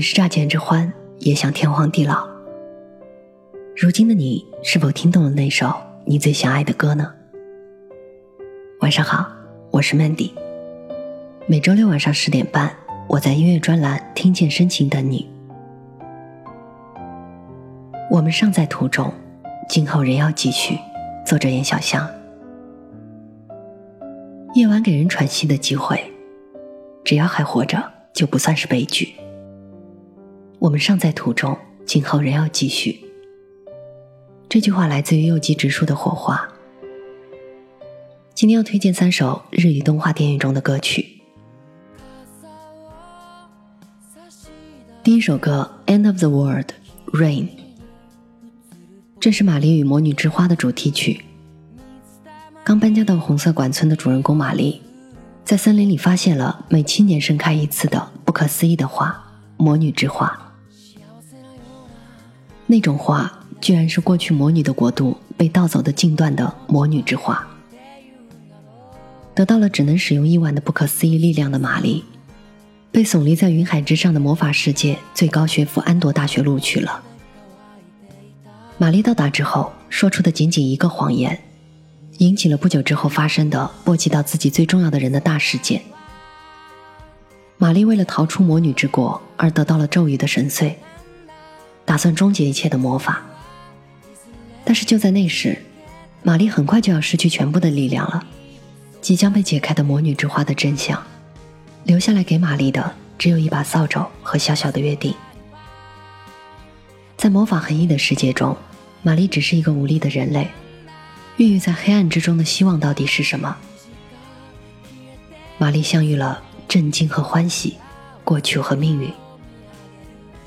是乍见之欢，也想天荒地老。如今的你，是否听懂了那首你最想爱的歌呢？晚上好，我是 Mandy。每周六晚上十点半，我在音乐专栏听见深情等你。我们尚在途中，今后仍要继续。作者：严小香。夜晚给人喘息的机会，只要还活着，就不算是悲剧。我们尚在途中，今后仍要继续。这句话来自于《右基植树》的火花。今天要推荐三首日语动画电影中的歌曲。第一首歌《End of the World Rain》这是玛丽与魔女之花的主题曲。刚搬家到红色馆村的主人公玛丽，在森林里发现了每七年盛开一次的不可思议的花——魔女之花。那种画，居然是过去魔女的国度被盗走的禁断的魔女之画。得到了只能使用一晚的不可思议力量的玛丽，被耸立在云海之上的魔法世界最高学府安铎大学录取了。玛丽到达之后，说出的仅仅一个谎言，引起了不久之后发生的波及到自己最重要的人的大事件。玛丽为了逃出魔女之国，而得到了咒语的神髓。打算终结一切的魔法，但是就在那时，玛丽很快就要失去全部的力量了。即将被解开的魔女之花的真相，留下来给玛丽的只有一把扫帚和小小的约定。在魔法横溢的世界中，玛丽只是一个无力的人类。孕育在黑暗之中的希望到底是什么？玛丽相遇了震惊和欢喜，过去和命运。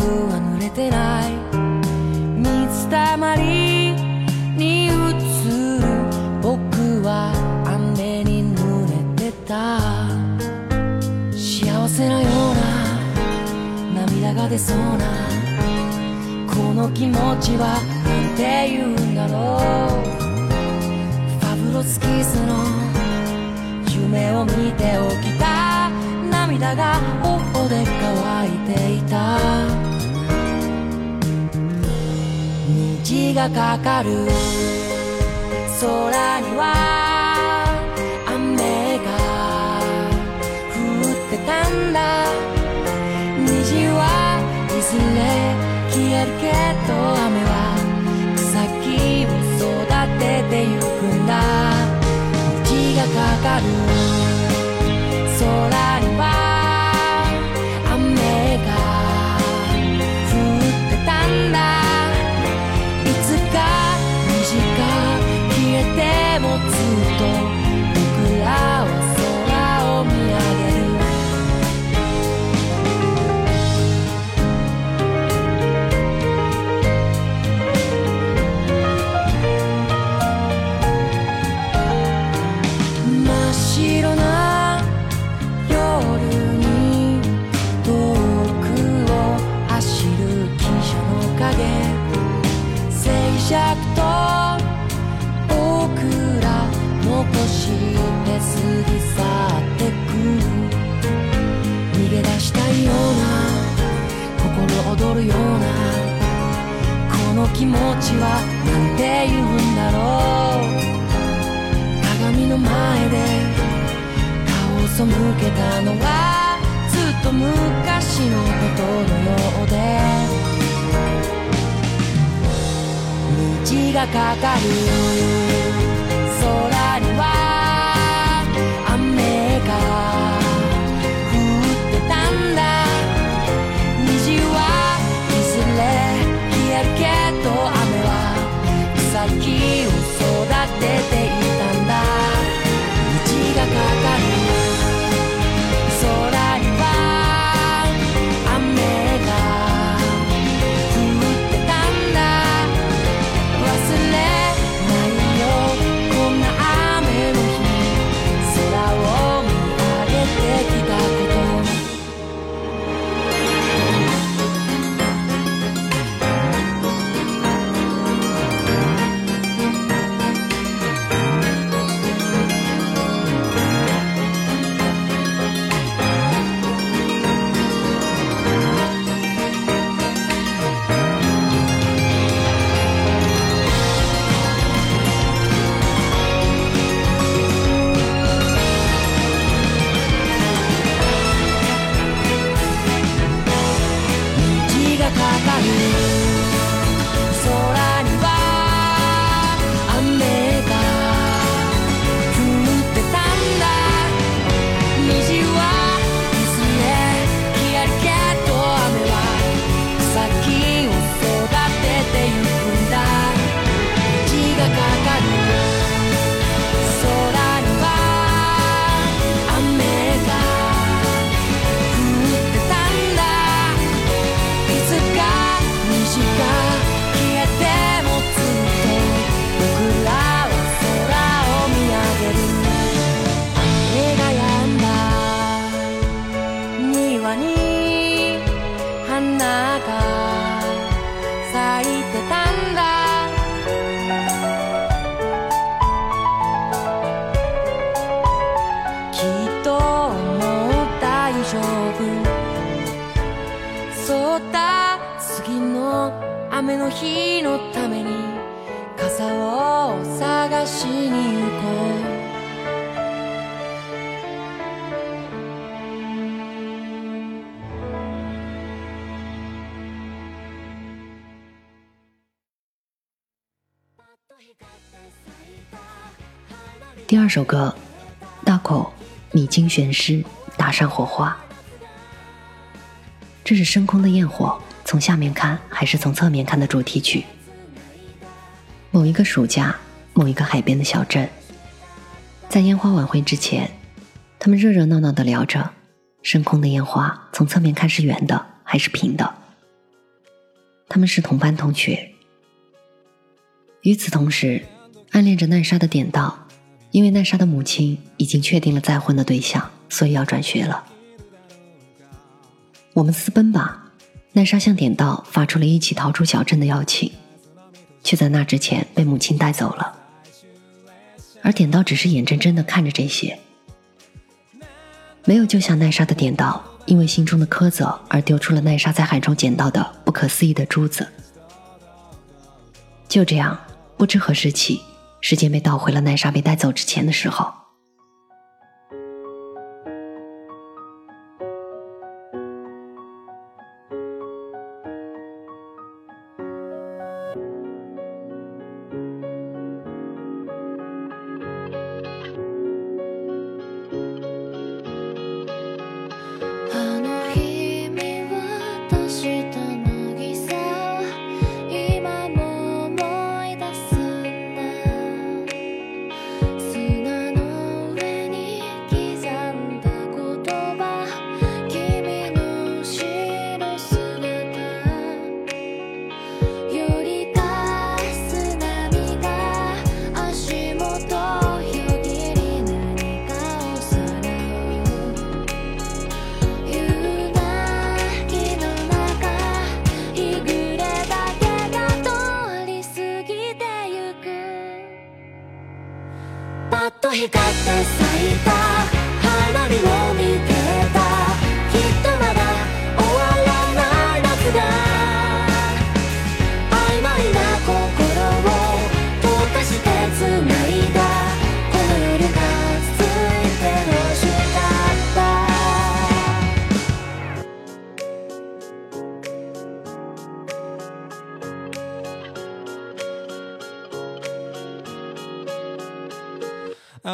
は濡れてない水たまりに映る僕は雨に濡れてた幸せなような涙が出そうなこの気持ちはなんて言うんだろうファブロスキスの夢を見ておきた涙が頬で乾いていた「そがかかる空には雨が降ってたんだ虹はいずれ消えるけど雨は草木を育ててゆくんだ虹がかかるなんて言うんだろう鏡の前で顔を背けたのはずっと昔のことのようで道がかかる空には雨が第二首歌，《大口》米精玄师，《打上火花》，这是升空的焰火。从下面看还是从侧面看的主题曲。某一个暑假，某一个海边的小镇，在烟花晚会之前，他们热热闹闹的聊着升空的烟花，从侧面看是圆的还是平的。他们是同班同学。与此同时，暗恋着奈莎的点道，因为奈莎的母亲已经确定了再婚的对象，所以要转学了。我们私奔吧。奈莎向点道发出了一起逃出小镇的邀请，却在那之前被母亲带走了。而点道只是眼睁睁的看着这些，没有救下奈莎的点道，因为心中的苛责而丢出了奈莎在海中捡到的不可思议的珠子。就这样，不知何时起，时间被倒回了奈莎被带走之前的时候。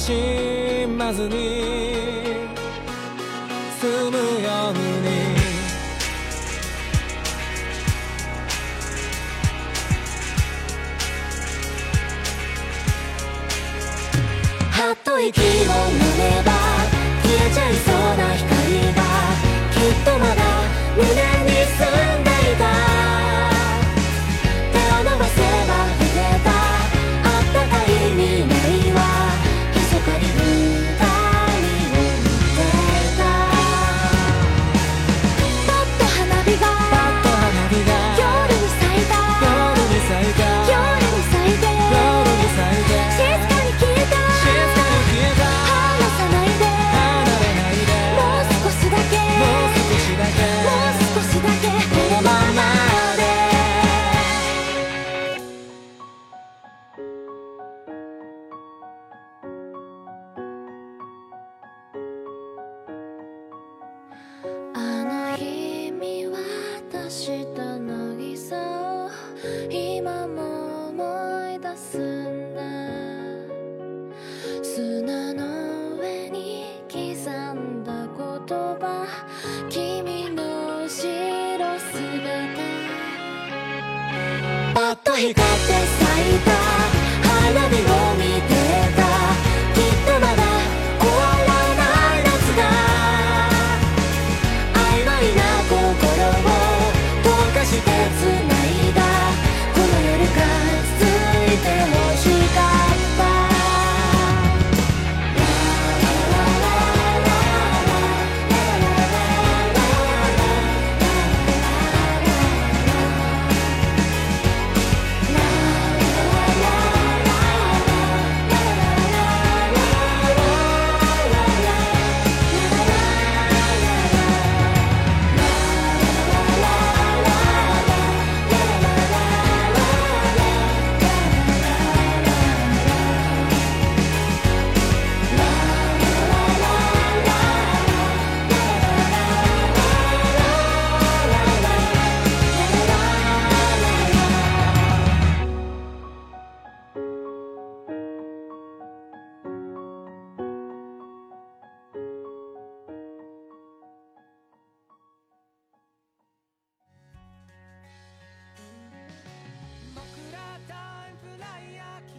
しまずに済むようにはっと息を抜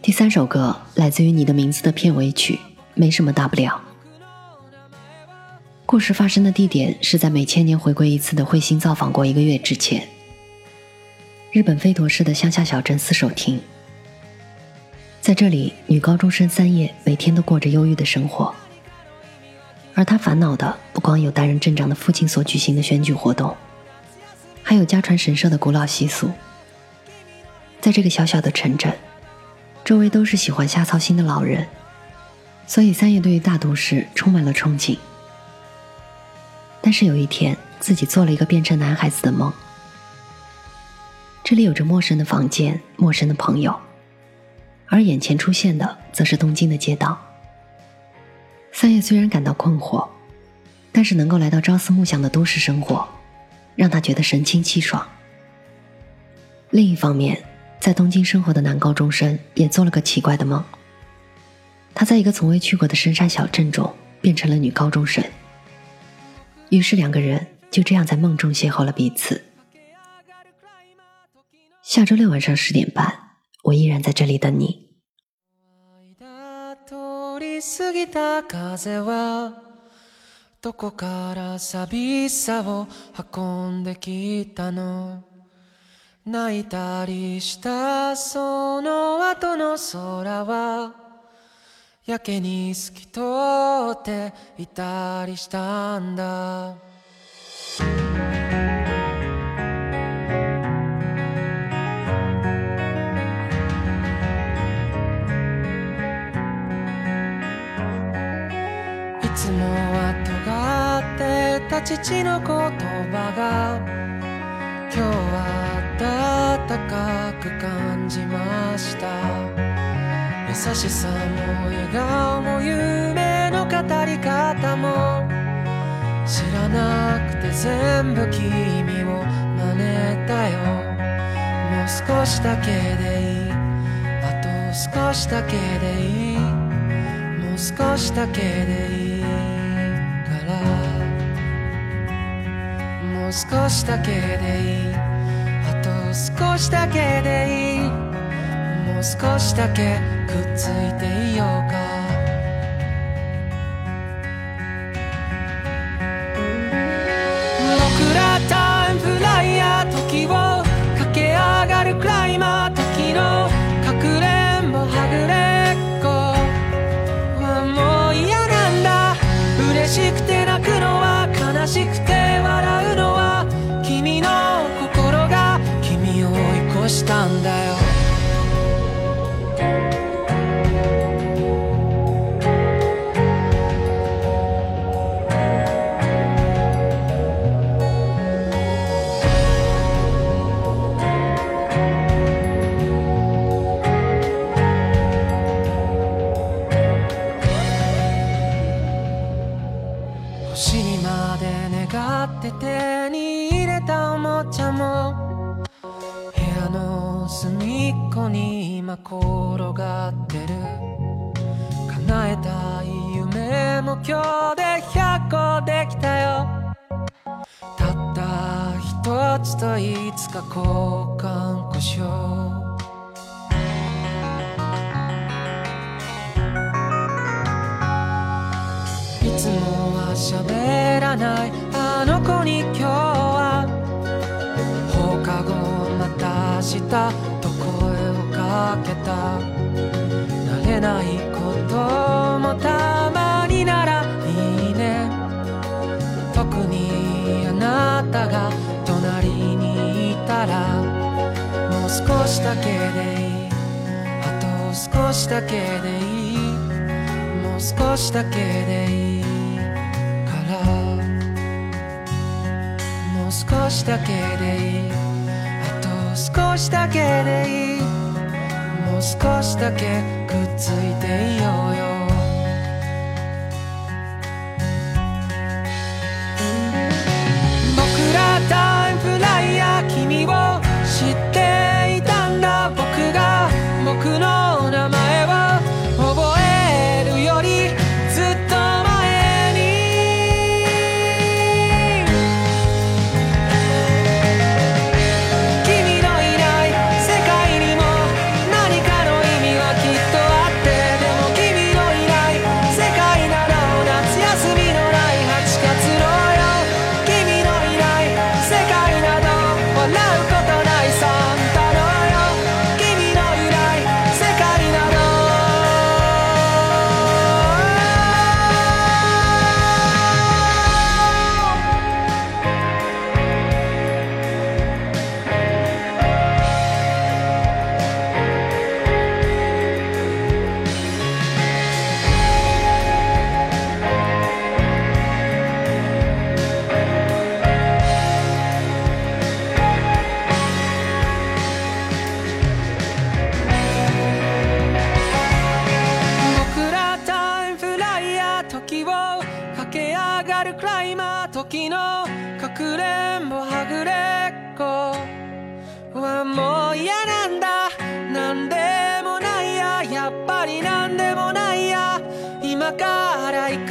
第三首歌来自于《你的名字》的片尾曲，没什么大不了。故事发生的地点是在每千年回归一次的彗星造访过一个月之前，日本飞陀市的乡下小镇四手町。在这里，女高中生三叶每天都过着忧郁的生活，而她烦恼的不光有担任镇长的父亲所举行的选举活动，还有家传神社的古老习俗。在这个小小的城镇。周围都是喜欢瞎操心的老人，所以三月对于大都市充满了憧憬。但是有一天，自己做了一个变成男孩子的梦。这里有着陌生的房间、陌生的朋友，而眼前出现的则是东京的街道。三月虽然感到困惑，但是能够来到朝思暮想的都市生活，让他觉得神清气爽。另一方面，在东京生活的男高中生也做了个奇怪的梦。他在一个从未去过的深山小镇中变成了女高中生。于是两个人就这样在梦中邂逅了彼此。下周六晚上十点半，我依然在这里等你。泣いたりしたその後の空はやけに透き通っていたりしたんだいつもは尖ってた父の言葉が今日はかく感じました優しさも笑顔も夢の語り方も知らなくて全部君を真似たよもう少しだけでいいあと少しだけでいいもう少しだけでいいからもう少しだけでいいう少しだけでいいもう少しだけくっついていようか僕らタイムフライヤー時を駆け上がるクライマー時のかくれんぼはぐれっこはもう嫌なんだ嬉しくて泣くのは悲しくて笑うのは skandal といつか交換故障いつもは喋らないあの子に今日は放課後また明日と声をかけた慣れないこともたまにならいいね特にあなたがしだけでいいあと少しだけでいいもう少しだけでいいからもう少しだけでいいあと少しだけでいいもう少しだけくっついていようよ時のかくれんぼはぐれっこはもう嫌なんだなんでもないややっぱりなんでもないや今から行く